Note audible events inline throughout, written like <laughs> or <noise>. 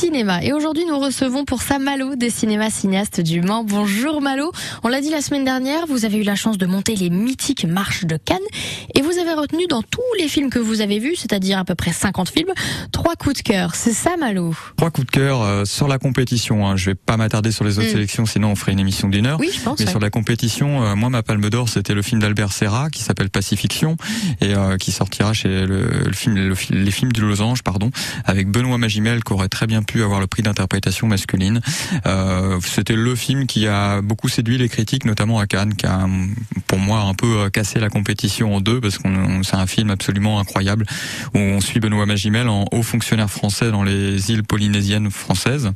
cinéma. Et aujourd'hui, nous recevons pour ça Malo des cinémas cinéastes du Mans. Bonjour Malo. On l'a dit la semaine dernière, vous avez eu la chance de monter les mythiques marches de Cannes et vous avez retenu dans tous les films que vous avez vus, c'est-à-dire à peu près 50 films, trois coups de cœur. C'est ça Malo Trois coups de cœur euh, sur la compétition. Hein. Je vais pas m'attarder sur les autres Mm. sélections, sinon on ferait une émission d'une heure. Oui, je pense. Mais ouais. sur la compétition, euh, moi ma palme d'or c'était le film d'Albert Serra qui s'appelle Pacifiction et euh, qui sortira chez le, le film le fi- les films du Losange pardon avec Benoît Magimel qui aurait très bien pu avoir le prix d'interprétation masculine. Euh, c'était le film qui a beaucoup séduit les critiques notamment à Cannes qui a pour moi un peu euh, cassé la compétition en deux parce qu'on on- c'est un film absolument incroyable où on suit Benoît Magimel en haut fonctionnaire français dans les îles polynésiennes françaises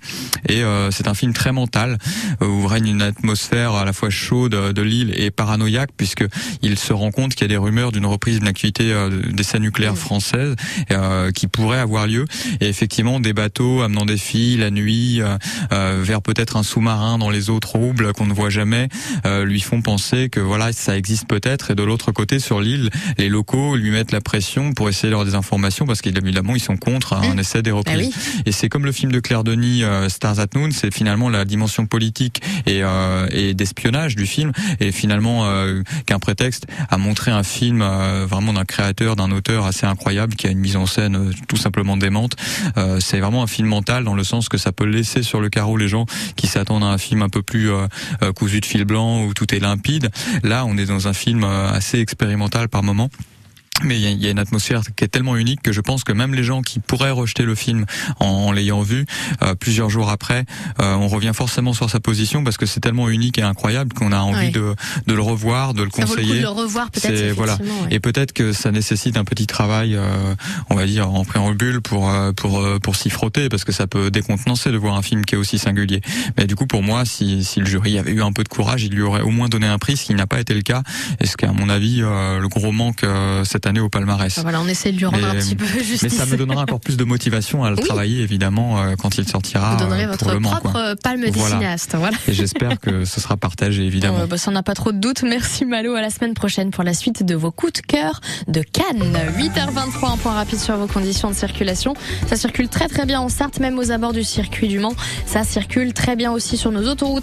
et euh, c'est un film très mental où règne une atmosphère à la fois chaude de l'île et paranoïaque puisque il se rend compte qu'il y a des rumeurs d'une reprise d'une activité Mm. françaises euh, qui pourrait avoir lieu et effectivement des bateaux amenant des filles la nuit euh, euh, vers peut-être un sous-marin dans les eaux troubles qu'on ne voit jamais euh, lui font penser que voilà ça existe peut-être et de l'autre côté sur l'île les locaux lui mettent la pression pour essayer d'avoir des informations parce qu'évidemment ils sont contre un Mm. essai des Bah reprises oui. et c'est comme le film de Claire Denis, euh, Stars at Noon, c'est finalement la dimension politique et, euh, et d'espionnage du film, et finalement qu'un prétexte à montrer un film vraiment d'un créateur, d'un auteur assez incroyable, qui a une mise en scène tout simplement démente. C'est vraiment un film mental dans le sens que ça peut laisser sur le carreau les gens qui s'attendent à un film un peu plus euh, euh, cousu de fil blanc où tout est limpide. Là, on est dans un film euh, assez expérimental par moment. Mais il y, a- il y a une atmosphère qui est tellement unique que je pense que même les gens qui pourraient rejeter le film en, en l'ayant vu euh, plusieurs jours après, euh, on revient forcément sur sa position parce que c'est tellement unique et incroyable qu'on a envie Ouais. de, de le revoir, de le Ça vaut le coup de conseiller. le revoir peut-être. C'est- voilà. ouais. Et peut-être que ça nécessite un petit travail, euh, on va dire en préambule pour euh, pour euh, pour s'y frotter parce que ça peut décontenancer de voir un film qui est aussi singulier. Mais du coup pour moi, si si le jury avait eu un peu de courage, il lui aurait au moins donné un prix, ce qui n'a pas été le cas. Et ce qui est à mon avis euh, le gros manque euh, cette année au palmarès. Ah, Voilà, on essaie de lui rendre Mais- un petit peu justice. Mais ça me donnera encore plus de motivation à le Oui. travailler évidemment euh, quand il sortira Vous donnerez euh, votre pour le Mans, propre quoi. euh, palme des cinéastes. Voilà. Et j'espère que ce sera partagé <laughs> évidemment. Euh, bah, ça n'a pas trop de doute. Merci Malo. À la semaine prochaine pour la suite de vos coups de cœur de Cannes. 8h23, un point rapide sur vos conditions de circulation. Ça circule très très bien en Sarthe, même aux abords du circuit du Mans. Ça circule très bien aussi sur nos autoroutes.